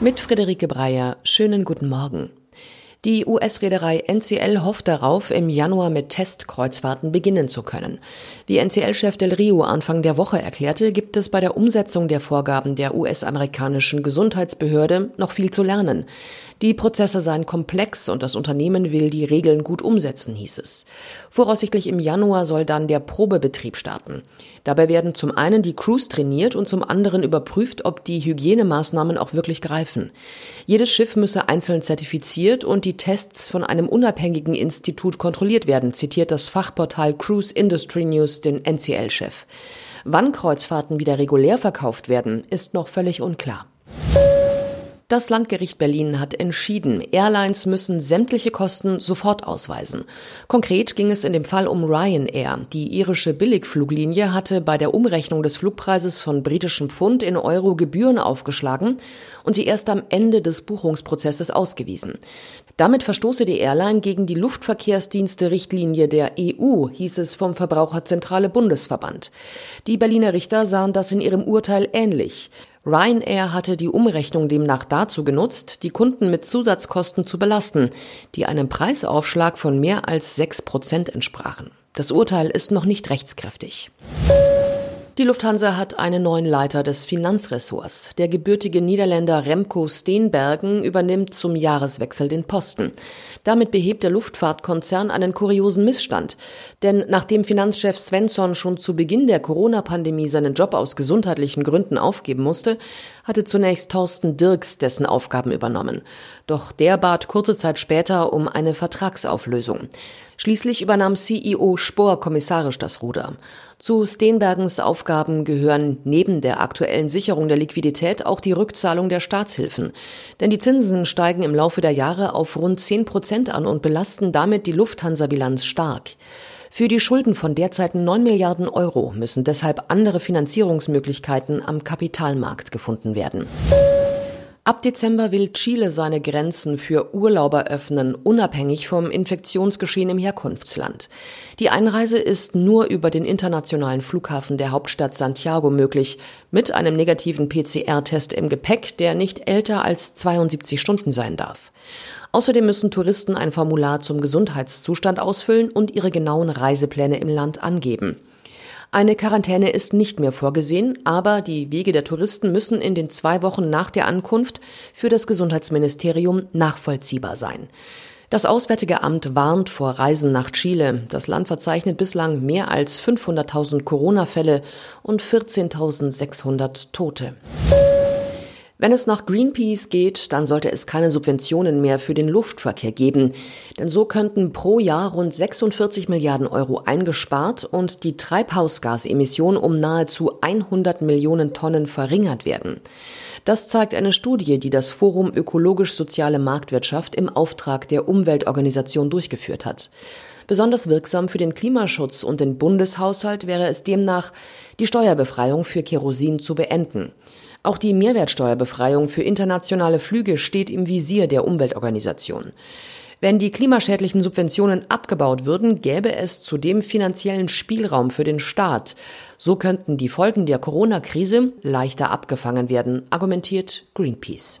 Mit Friederike Breyer, schönen guten Morgen. Die US-Reederei NCL hofft darauf, im Januar mit Testkreuzfahrten beginnen zu können. Wie NCL-Chef Del Rio Anfang der Woche erklärte, gibt es bei der Umsetzung der Vorgaben der US-amerikanischen Gesundheitsbehörde noch viel zu lernen. Die Prozesse seien komplex und das Unternehmen will die Regeln gut umsetzen, hieß es. Voraussichtlich im Januar soll dann der Probebetrieb starten. Dabei werden zum einen die Crews trainiert und zum anderen überprüft, ob die Hygienemaßnahmen auch wirklich greifen. Jedes Schiff müsse einzeln zertifiziert und die Tests von einem unabhängigen Institut kontrolliert werden, zitiert das Fachportal Cruise Industry News den NCL-Chef. Wann Kreuzfahrten wieder regulär verkauft werden, ist noch völlig unklar. Das Landgericht Berlin hat entschieden, Airlines müssen sämtliche Kosten sofort ausweisen. Konkret ging es in dem Fall um Ryanair. Die irische Billigfluglinie hatte bei der Umrechnung des Flugpreises von britischem Pfund in Euro Gebühren aufgeschlagen und sie erst am Ende des Buchungsprozesses ausgewiesen. Damit verstoße die Airline gegen die Luftverkehrsdienste-Richtlinie der EU, hieß es vom Verbraucherzentrale Bundesverband. Die Berliner Richter sahen das in ihrem Urteil ähnlich. Ryanair hatte die Umrechnung demnach dazu genutzt, die Kunden mit Zusatzkosten zu belasten, die einem Preisaufschlag von mehr als sechs Prozent entsprachen. Das Urteil ist noch nicht rechtskräftig. Die Lufthansa hat einen neuen Leiter des Finanzressorts. Der gebürtige Niederländer Remco Steenbergen übernimmt zum Jahreswechsel den Posten. Damit behebt der Luftfahrtkonzern einen kuriosen Missstand. Denn nachdem Finanzchef Svensson schon zu Beginn der Corona-Pandemie seinen Job aus gesundheitlichen Gründen aufgeben musste, hatte zunächst Thorsten Dirks dessen Aufgaben übernommen. Doch der bat kurze Zeit später um eine Vertragsauflösung. Schließlich übernahm CEO Spohr kommissarisch das Ruder. Zu Steenbergens Aufgaben gehören neben der aktuellen Sicherung der Liquidität auch die Rückzahlung der Staatshilfen. Denn die Zinsen steigen im Laufe der Jahre auf rund 10 Prozent an und belasten damit die Lufthansa-Bilanz stark. Für die Schulden von derzeit 9 Milliarden Euro müssen deshalb andere Finanzierungsmöglichkeiten am Kapitalmarkt gefunden werden. Ab Dezember will Chile seine Grenzen für Urlauber öffnen, unabhängig vom Infektionsgeschehen im Herkunftsland. Die Einreise ist nur über den internationalen Flughafen der Hauptstadt Santiago möglich, mit einem negativen PCR-Test im Gepäck, der nicht älter als 72 Stunden sein darf. Außerdem müssen Touristen ein Formular zum Gesundheitszustand ausfüllen und ihre genauen Reisepläne im Land angeben. Eine Quarantäne ist nicht mehr vorgesehen, aber die Wege der Touristen müssen in den zwei Wochen nach der Ankunft für das Gesundheitsministerium nachvollziehbar sein. Das Auswärtige Amt warnt vor Reisen nach Chile. Das Land verzeichnet bislang mehr als 500.000 Corona-Fälle und 14.600 Tote. Wenn es nach Greenpeace geht, dann sollte es keine Subventionen mehr für den Luftverkehr geben. Denn so könnten pro Jahr rund 46 Milliarden Euro eingespart und die Treibhausgasemissionen um nahezu 100 Millionen Tonnen verringert werden. Das zeigt eine Studie, die das Forum Ökologisch-Soziale Marktwirtschaft im Auftrag der Umweltorganisation durchgeführt hat. Besonders wirksam für den Klimaschutz und den Bundeshaushalt wäre es demnach, die Steuerbefreiung für Kerosin zu beenden. Auch die Mehrwertsteuerbefreiung für internationale Flüge steht im Visier der Umweltorganisation. Wenn die klimaschädlichen Subventionen abgebaut würden, gäbe es zudem finanziellen Spielraum für den Staat. So könnten die Folgen der Corona-Krise leichter abgefangen werden, argumentiert Greenpeace.